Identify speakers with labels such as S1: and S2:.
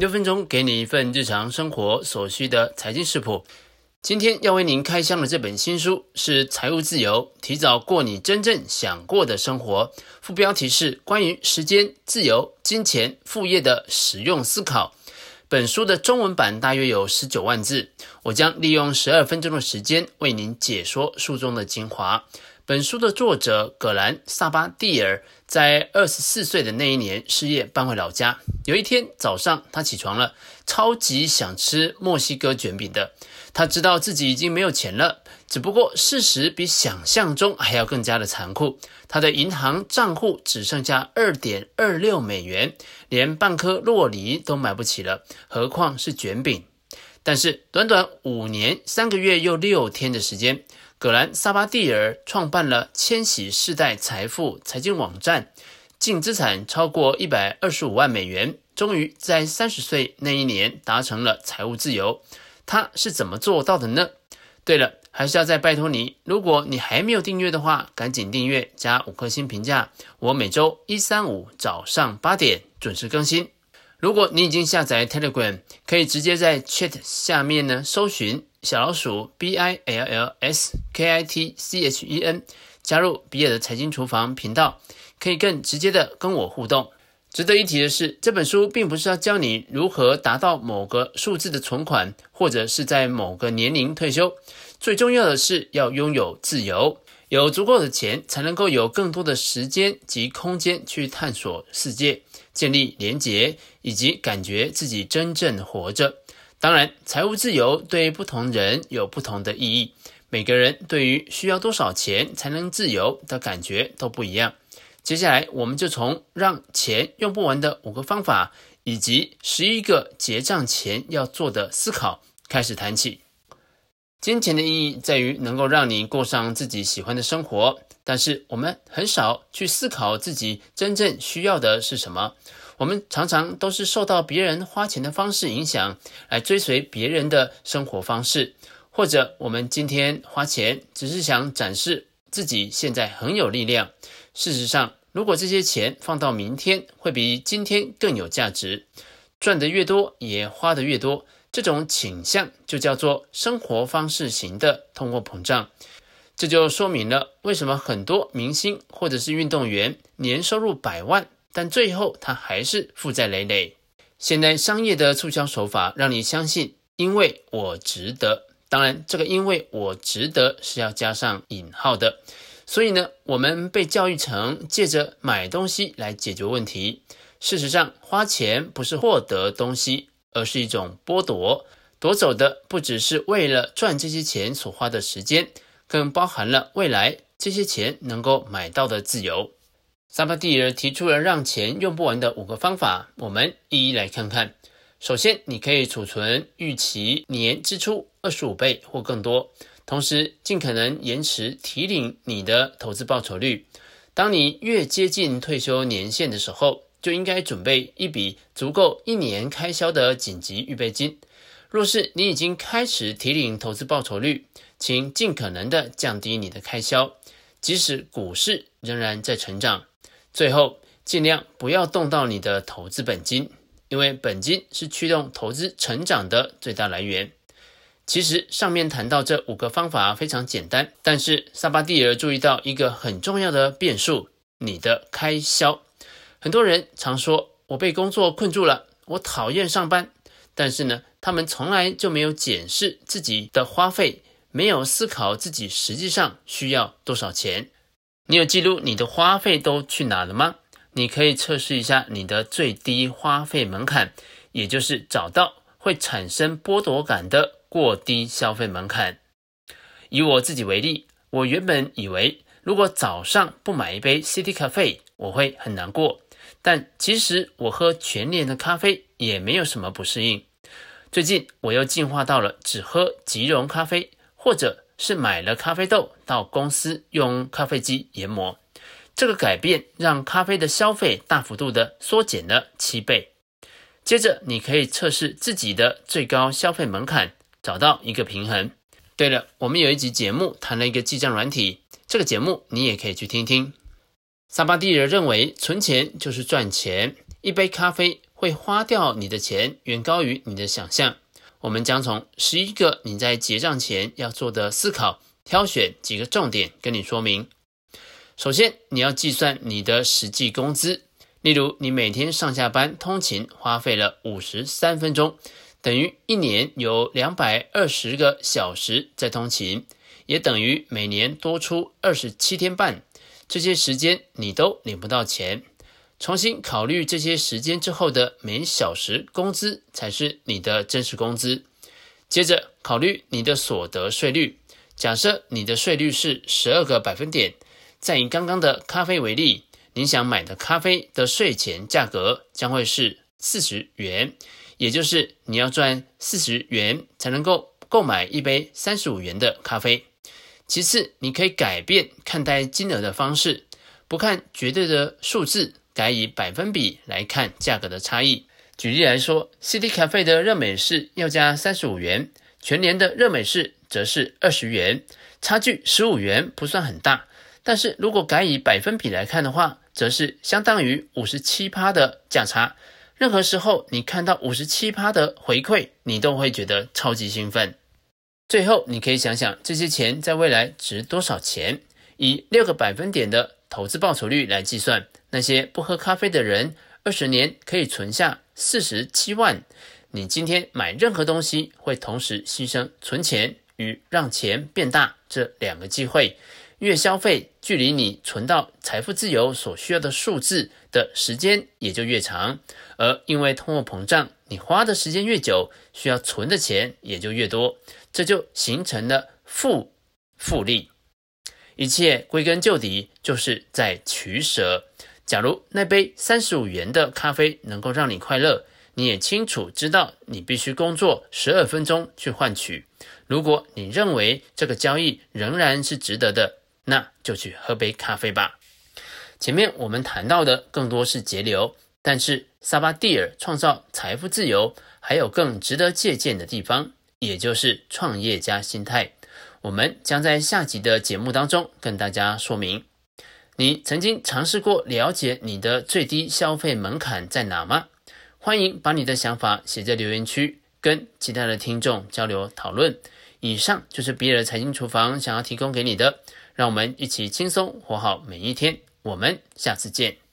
S1: 六分钟给你一份日常生活所需的财经食谱。今天要为您开箱的这本新书是《财务自由：提早过你真正想过的生活》，副标题是关于时间、自由、金钱、副业的实用思考。本书的中文版大约有十九万字，我将利用十二分钟的时间为您解说书中的精华。本书的作者葛兰·萨巴蒂尔在二十四岁的那一年失业，搬回老家。有一天早上，他起床了，超级想吃墨西哥卷饼的。他知道自己已经没有钱了，只不过事实比想象中还要更加的残酷。他的银行账户只剩下二点二六美元，连半颗洛梨都买不起了，何况是卷饼？但是短短五年三个月又六天的时间。葛兰·萨巴蒂尔创办了千禧世代财富财经网站，净资产超过一百二十五万美元，终于在三十岁那一年达成了财务自由。他是怎么做到的呢？对了，还是要再拜托你，如果你还没有订阅的话，赶紧订阅加五颗星评价。我每周一、三、五早上八点准时更新。如果你已经下载 Telegram，可以直接在 Chat 下面呢搜寻。小老鼠 B I L L S K I T C H E N，加入比尔的财经厨房频道，可以更直接的跟我互动。值得一提的是，这本书并不是要教你如何达到某个数字的存款，或者是在某个年龄退休。最重要的是要拥有自由，有足够的钱，才能够有更多的时间及空间去探索世界，建立连结，以及感觉自己真正活着。当然，财务自由对不同人有不同的意义。每个人对于需要多少钱才能自由的感觉都不一样。接下来，我们就从让钱用不完的五个方法，以及十一个结账前要做的思考开始谈起。金钱的意义在于能够让你过上自己喜欢的生活，但是我们很少去思考自己真正需要的是什么。我们常常都是受到别人花钱的方式影响，来追随别人的生活方式，或者我们今天花钱只是想展示自己现在很有力量。事实上，如果这些钱放到明天，会比今天更有价值。赚得越多，也花得越多，这种倾向就叫做生活方式型的通货膨胀。这就说明了为什么很多明星或者是运动员年收入百万。但最后，他还是负债累累。现在商业的促销手法让你相信，因为我值得。当然，这个“因为我值得”是要加上引号的。所以呢，我们被教育成借着买东西来解决问题。事实上，花钱不是获得东西，而是一种剥夺。夺走的不只是为了赚这些钱所花的时间，更包含了未来这些钱能够买到的自由。萨巴蒂尔提出了让钱用不完的五个方法，我们一一来看看。首先，你可以储存预期年支出二十五倍或更多，同时尽可能延迟提领你的投资报酬率。当你越接近退休年限的时候，就应该准备一笔足够一年开销的紧急预备金。若是你已经开始提领投资报酬率，请尽可能的降低你的开销，即使股市仍然在成长。最后，尽量不要动到你的投资本金，因为本金是驱动投资成长的最大来源。其实上面谈到这五个方法非常简单，但是萨巴蒂尔注意到一个很重要的变数：你的开销。很多人常说：“我被工作困住了，我讨厌上班。”但是呢，他们从来就没有检视自己的花费，没有思考自己实际上需要多少钱。你有记录你的花费都去哪了吗？你可以测试一下你的最低花费门槛，也就是找到会产生剥夺感的过低消费门槛。以我自己为例，我原本以为如果早上不买一杯 City 咖啡，我会很难过。但其实我喝全联的咖啡也没有什么不适应。最近我又进化到了只喝即溶咖啡，或者。是买了咖啡豆到公司用咖啡机研磨，这个改变让咖啡的消费大幅度的缩减了七倍。接着，你可以测试自己的最高消费门槛，找到一个平衡。对了，我们有一集节目谈了一个记账软体，这个节目你也可以去听听。萨巴蒂尔认为，存钱就是赚钱，一杯咖啡会花掉你的钱远高于你的想象。我们将从十一个你在结账前要做的思考，挑选几个重点跟你说明。首先，你要计算你的实际工资。例如，你每天上下班通勤花费了五十三分钟，等于一年有两百二十个小时在通勤，也等于每年多出二十七天半。这些时间你都领不到钱。重新考虑这些时间之后的每小时工资才是你的真实工资。接着考虑你的所得税率，假设你的税率是十二个百分点。再以刚刚的咖啡为例，你想买的咖啡的税前价格将会是四十元，也就是你要赚四十元才能够购买一杯三十五元的咖啡。其次，你可以改变看待金额的方式，不看绝对的数字。改以百分比来看价格的差异。举例来说，City Cafe 的热美式要加三十五元，全联的热美式则是二十元，差距十五元不算很大。但是如果改以百分比来看的话，则是相当于五十七趴的价差。任何时候你看到五十七趴的回馈，你都会觉得超级兴奋。最后，你可以想想这些钱在未来值多少钱，以六个百分点的投资报酬率来计算。那些不喝咖啡的人，二十年可以存下四十七万。你今天买任何东西，会同时牺牲存钱与让钱变大这两个机会。越消费，距离你存到财富自由所需要的数字的时间也就越长。而因为通货膨胀，你花的时间越久，需要存的钱也就越多。这就形成了负复利。一切归根究底，就是在取舍。假如那杯三十五元的咖啡能够让你快乐，你也清楚知道你必须工作十二分钟去换取。如果你认为这个交易仍然是值得的，那就去喝杯咖啡吧。前面我们谈到的更多是节流，但是萨巴蒂尔创造财富自由还有更值得借鉴的地方，也就是创业家心态。我们将在下集的节目当中跟大家说明。你曾经尝试过了解你的最低消费门槛在哪吗？欢迎把你的想法写在留言区，跟其他的听众交流讨论。以上就是比尔财经厨房想要提供给你的，让我们一起轻松活好每一天。我们下次见。